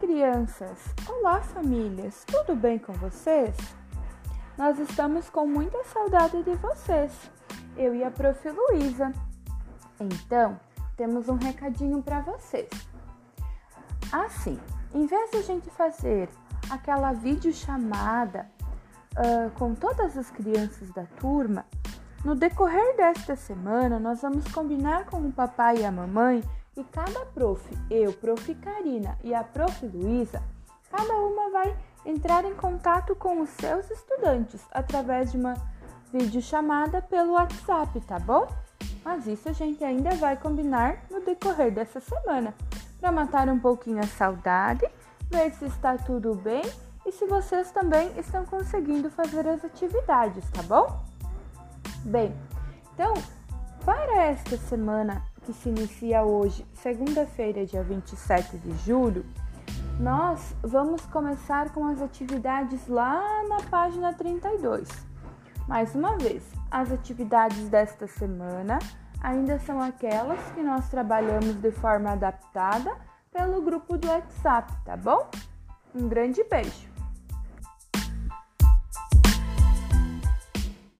crianças! Olá, famílias! Tudo bem com vocês? Nós estamos com muita saudade de vocês, eu e a Prof. Luísa. Então, temos um recadinho para vocês. Assim, em vez de a gente fazer aquela videochamada uh, com todas as crianças da turma, no decorrer desta semana nós vamos combinar com o papai e a mamãe e cada prof, eu, prof. Karina e a prof. Luísa, cada uma vai entrar em contato com os seus estudantes através de uma videochamada pelo WhatsApp, tá bom? Mas isso a gente ainda vai combinar no decorrer dessa semana, para matar um pouquinho a saudade, ver se está tudo bem e se vocês também estão conseguindo fazer as atividades, tá bom? Bem, então, para esta semana que se inicia hoje, segunda-feira, dia 27 de julho, nós vamos começar com as atividades lá na página 32. Mais uma vez, as atividades desta semana ainda são aquelas que nós trabalhamos de forma adaptada pelo grupo do WhatsApp, tá bom? Um grande beijo!